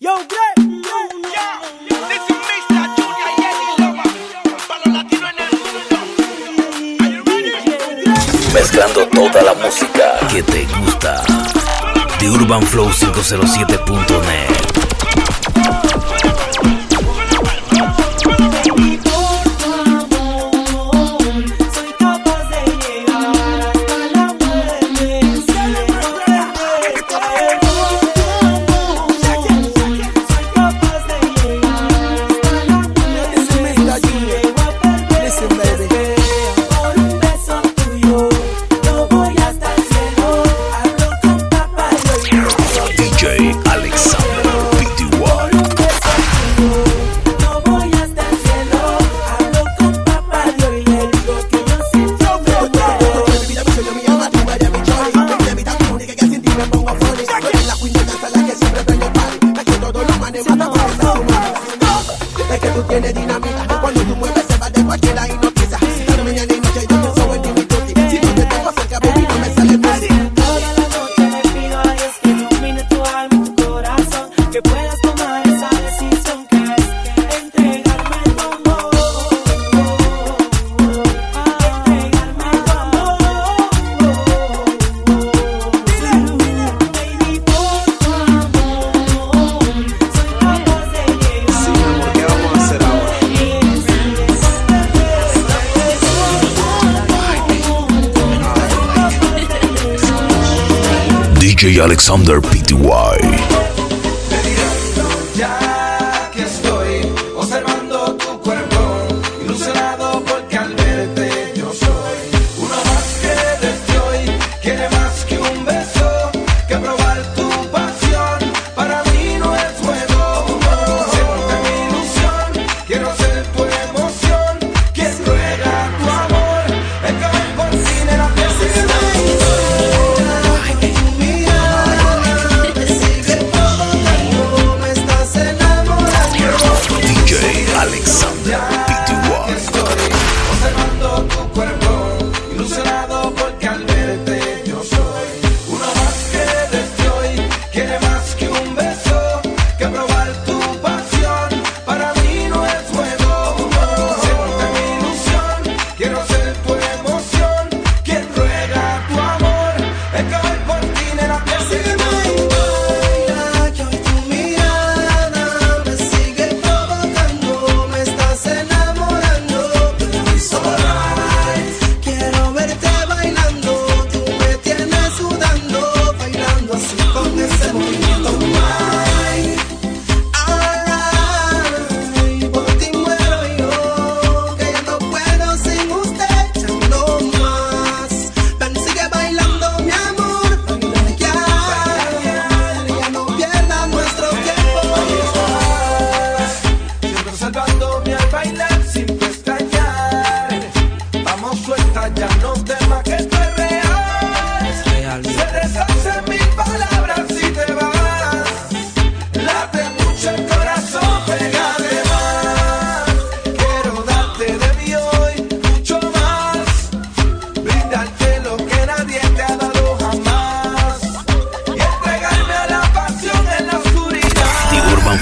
Yo, Greg. Mezclando toda la música que te gusta. The Urban Flow 507.net. Alexander Pty.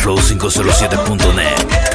flow507.net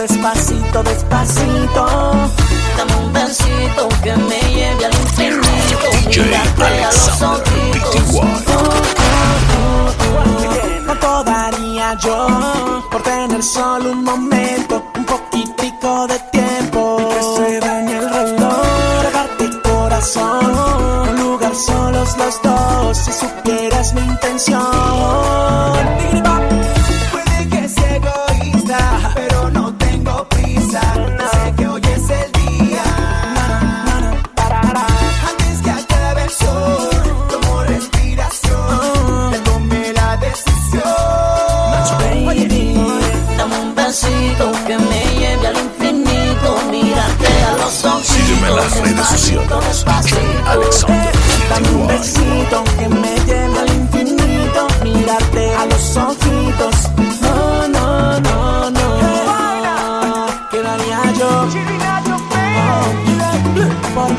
despacito, despacito. Dame un besito que me lleve al infinito. DJ Alexander oh, oh, No cobraría yo por tener solo un momento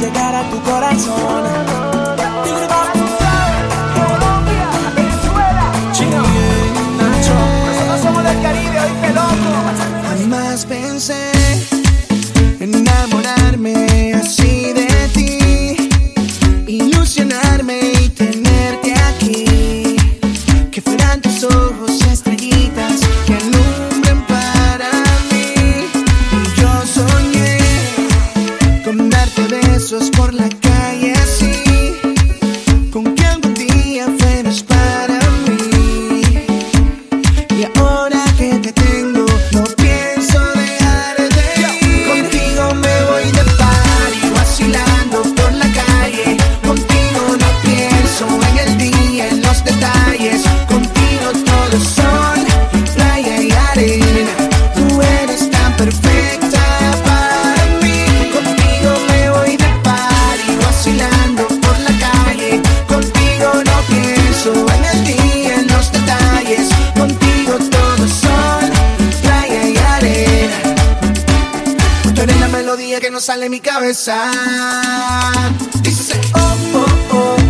llegar a tu corazón. Sale mi cabeza. Dice, oh, oh, oh,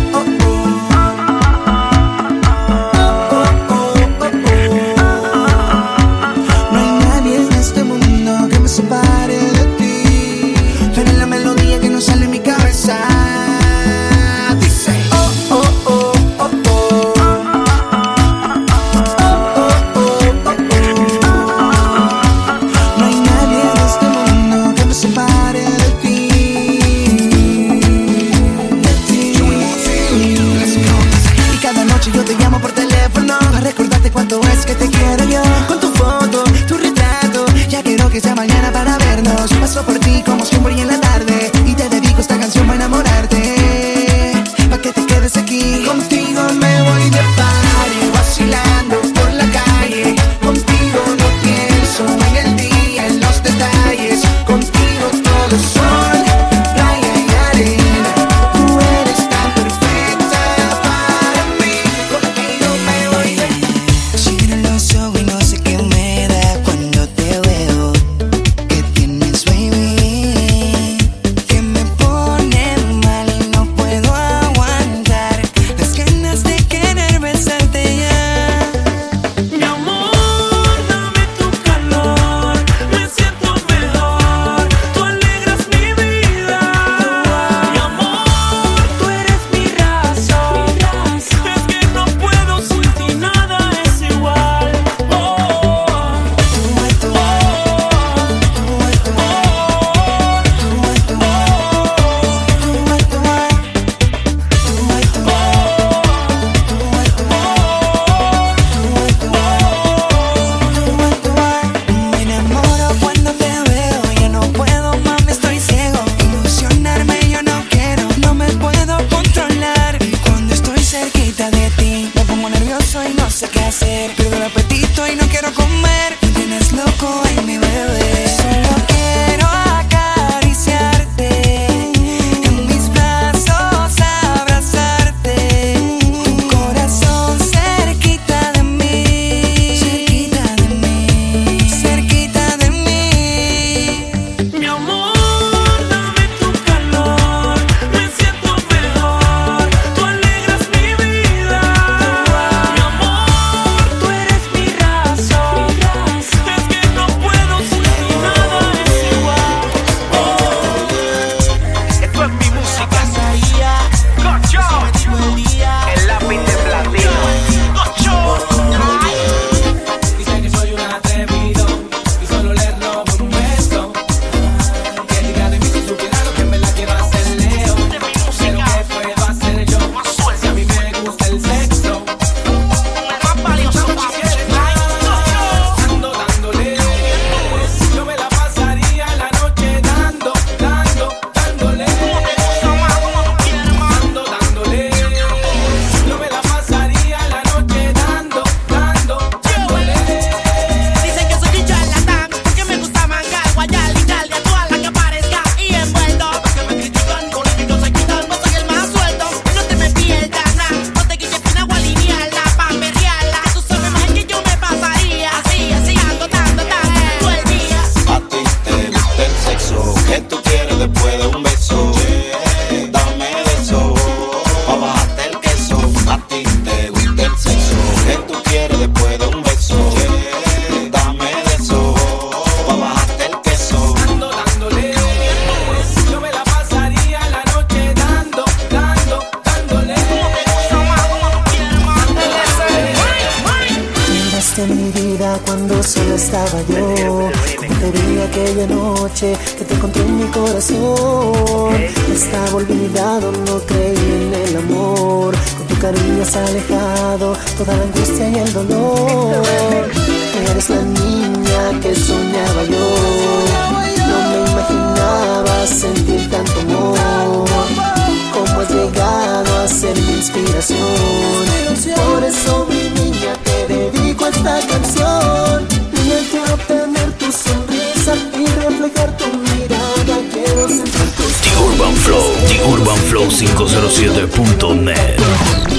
507.net.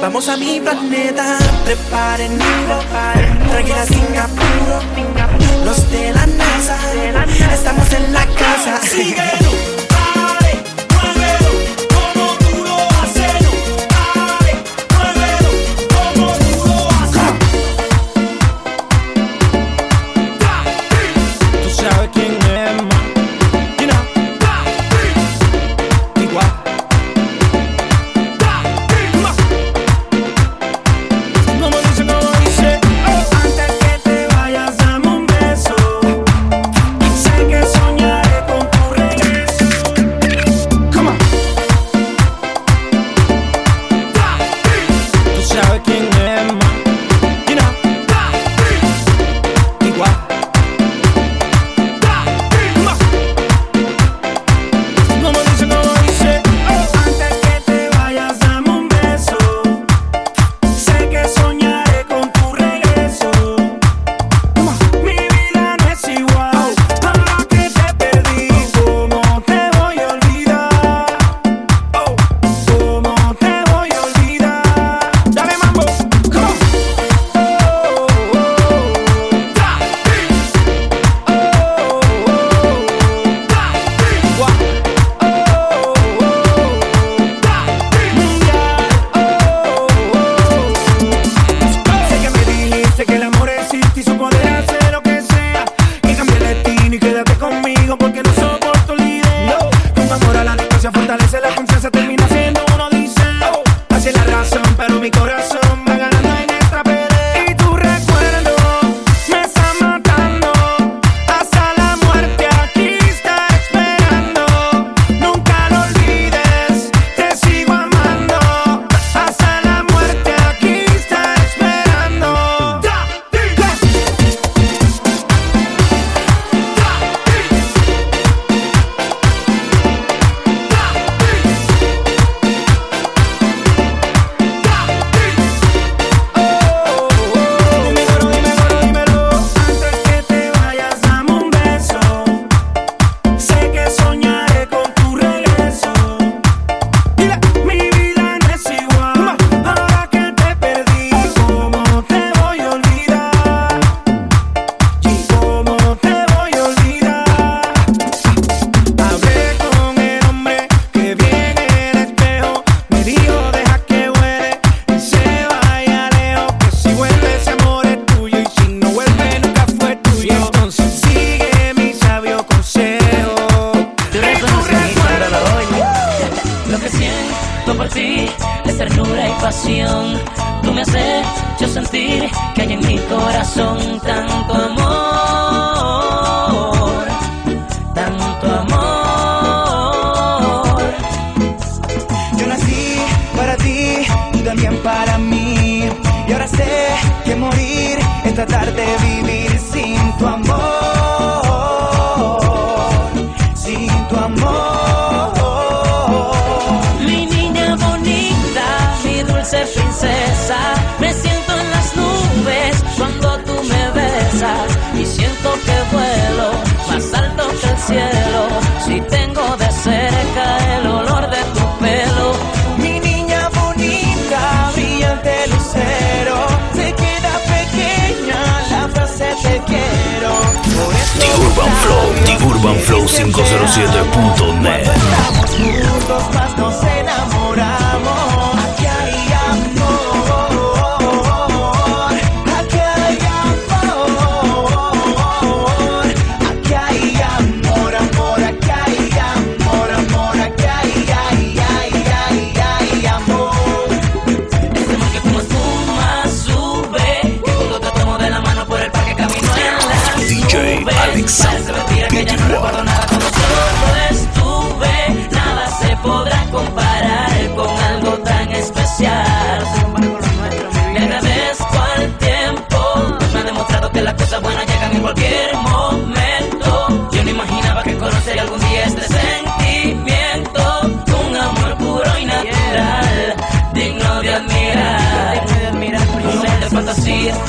Vamos a mi planeta, preparen nido, tranquila Singapur. Los de la NASA, estamos en la casa. urbanflow507.net.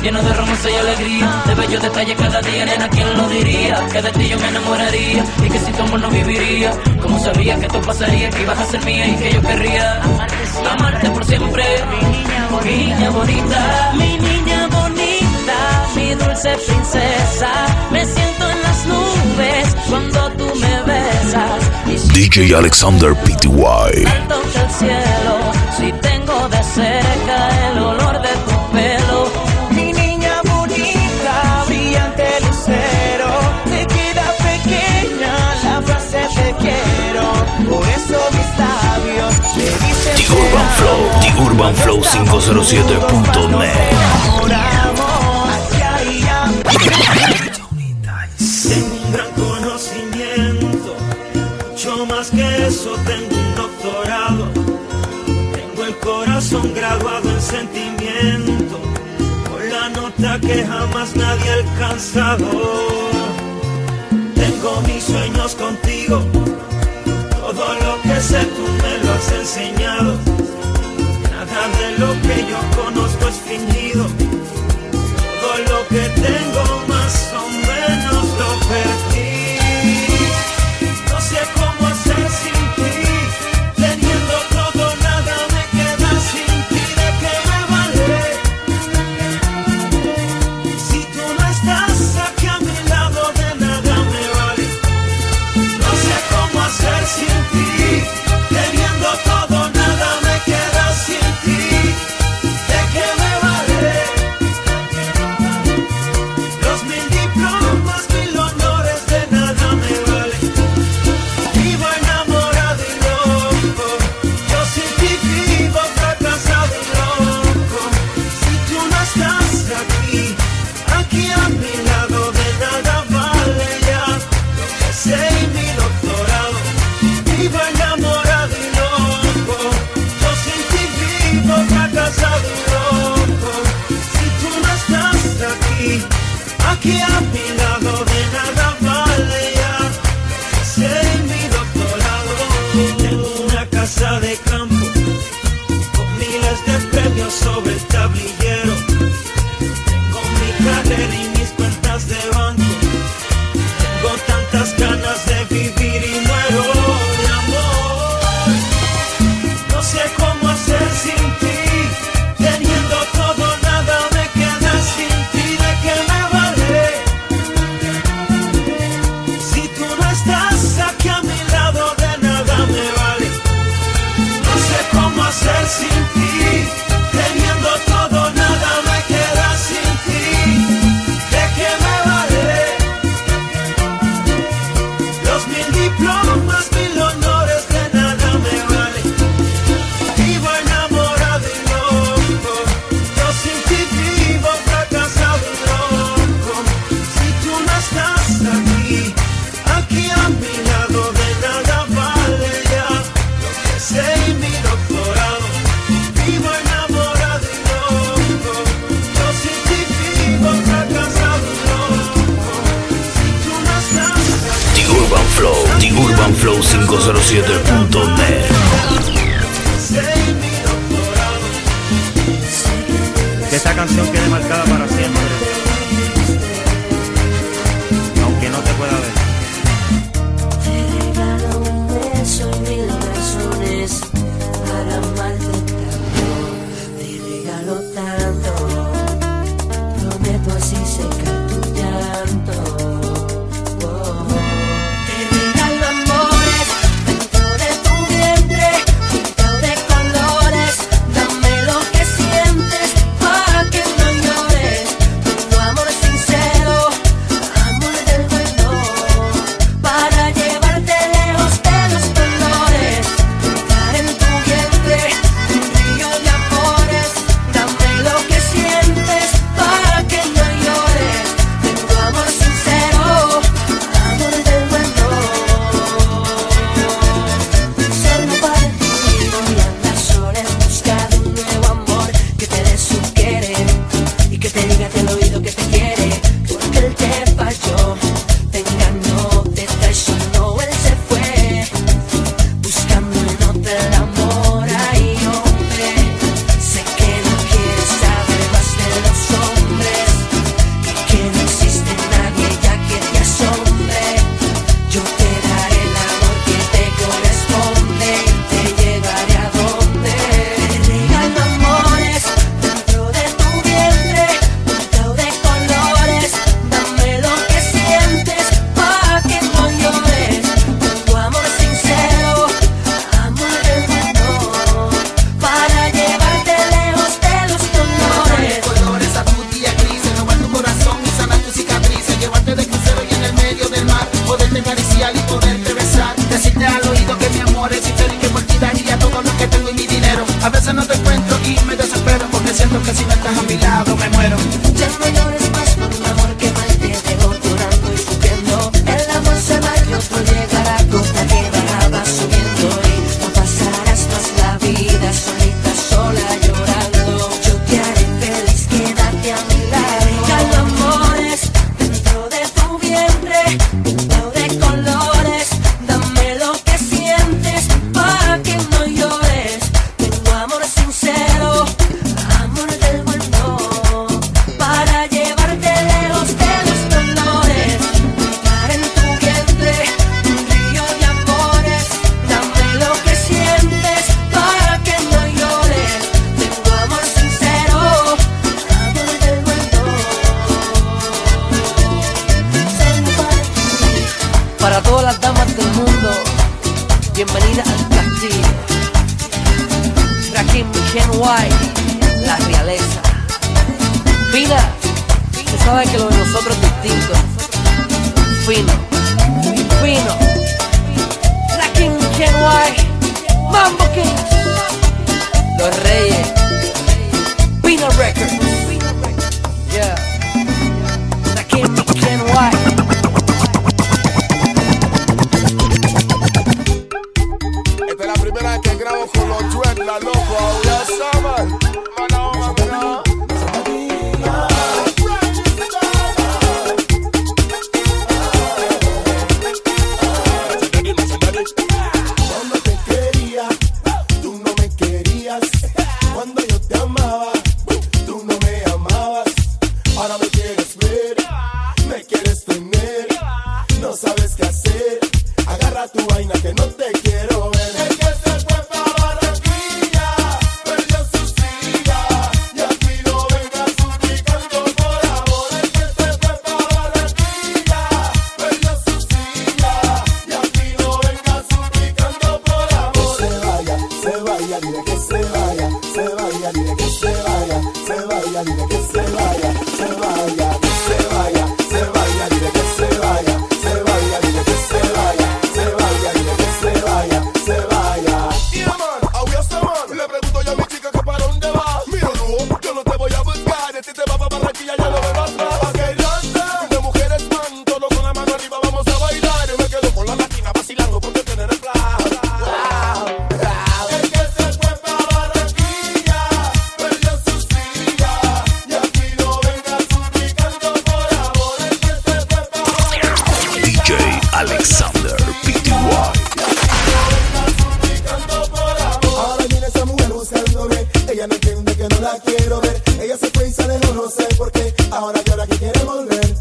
lleno de romance y alegría. De bellos detalles cada día, nena, ¿quién lo diría? Que de ti yo me enamoraría y que si tu amor no viviría. Como sabía que esto pasaría, que ibas a ser mía y que yo querría amarte, por siempre. Mi niña bonita, mi niña bonita, mi, niña bonita, mi dulce princesa. Me siento en las nubes cuando tú me besas. DJ Alexander PTY. Alto el cielo, si tengo de cerca el olor de tu pelo Flow, TheUrbanFlow 507.net. Gran conocimiento, mucho más que eso tengo un doctorado. Tengo el corazón graduado en sentimiento, con la nota que jamás nadie ha alcanzado. Tengo mis sueños contigo, todo lo que sé tú me lo has enseñado de lo que yo conozco es fingido. Todo lo que tengo Que esta canción quede marcada para Ella se fue y sale, no lo sé por qué. Ahora llora que quiere volver.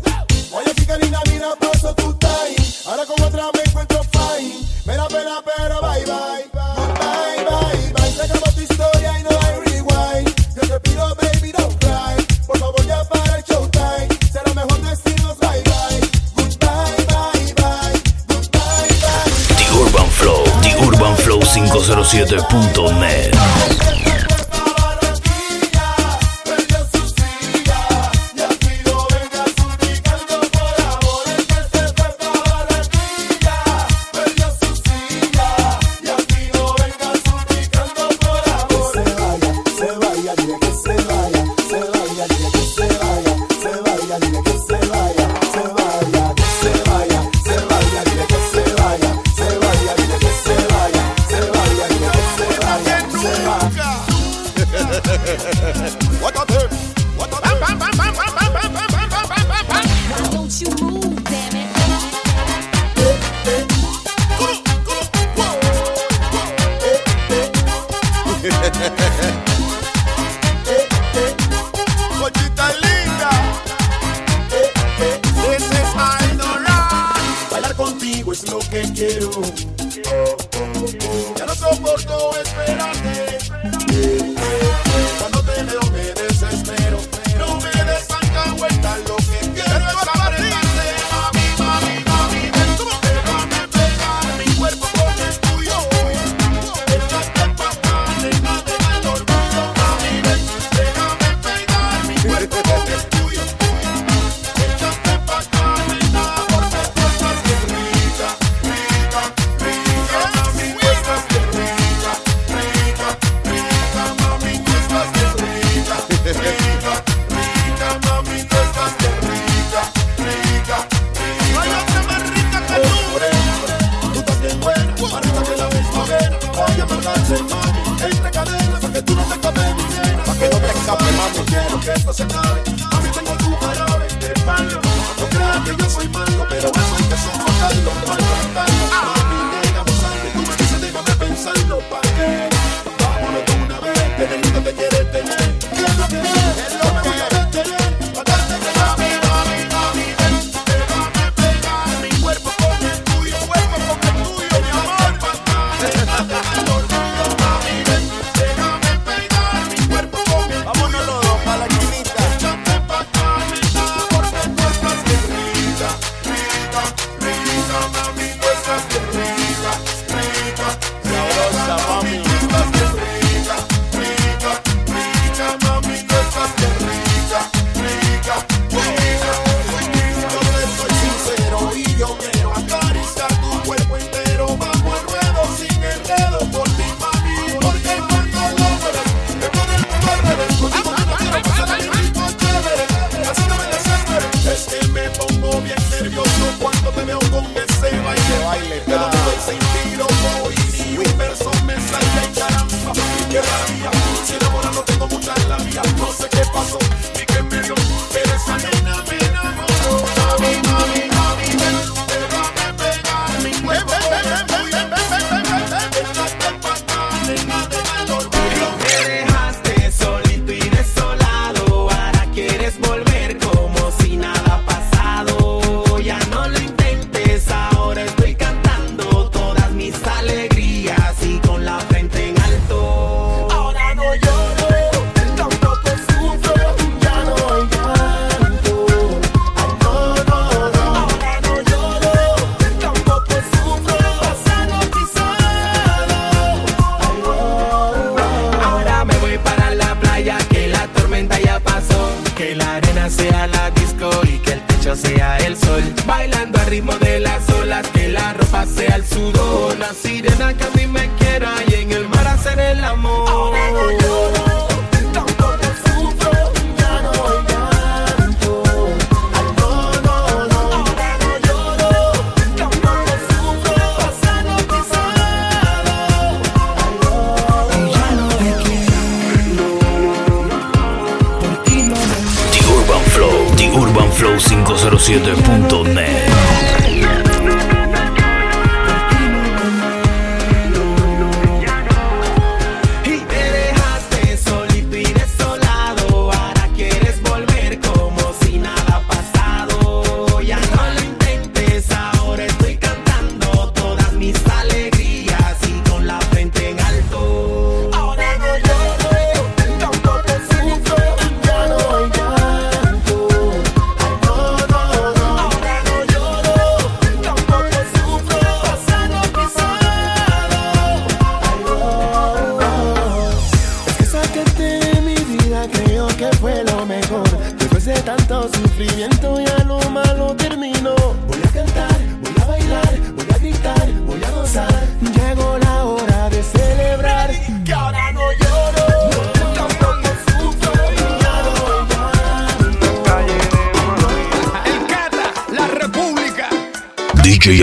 Oye, chica linda, mira, paso tu time. Ahora como otra me encuentro fine. Me da pena, pero bye bye. Bye, bye, bye. Se acabó tu historia y no hay rewind. Yo te pido, baby, don't cry. Por favor, ya para el showtime. Será mejor decirnos bye bye. Goodbye, bye, bye. Goodbye, bye. The Urban Flow, The Urban Flow 507.net.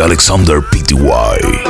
Alexander Pty.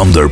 Thunder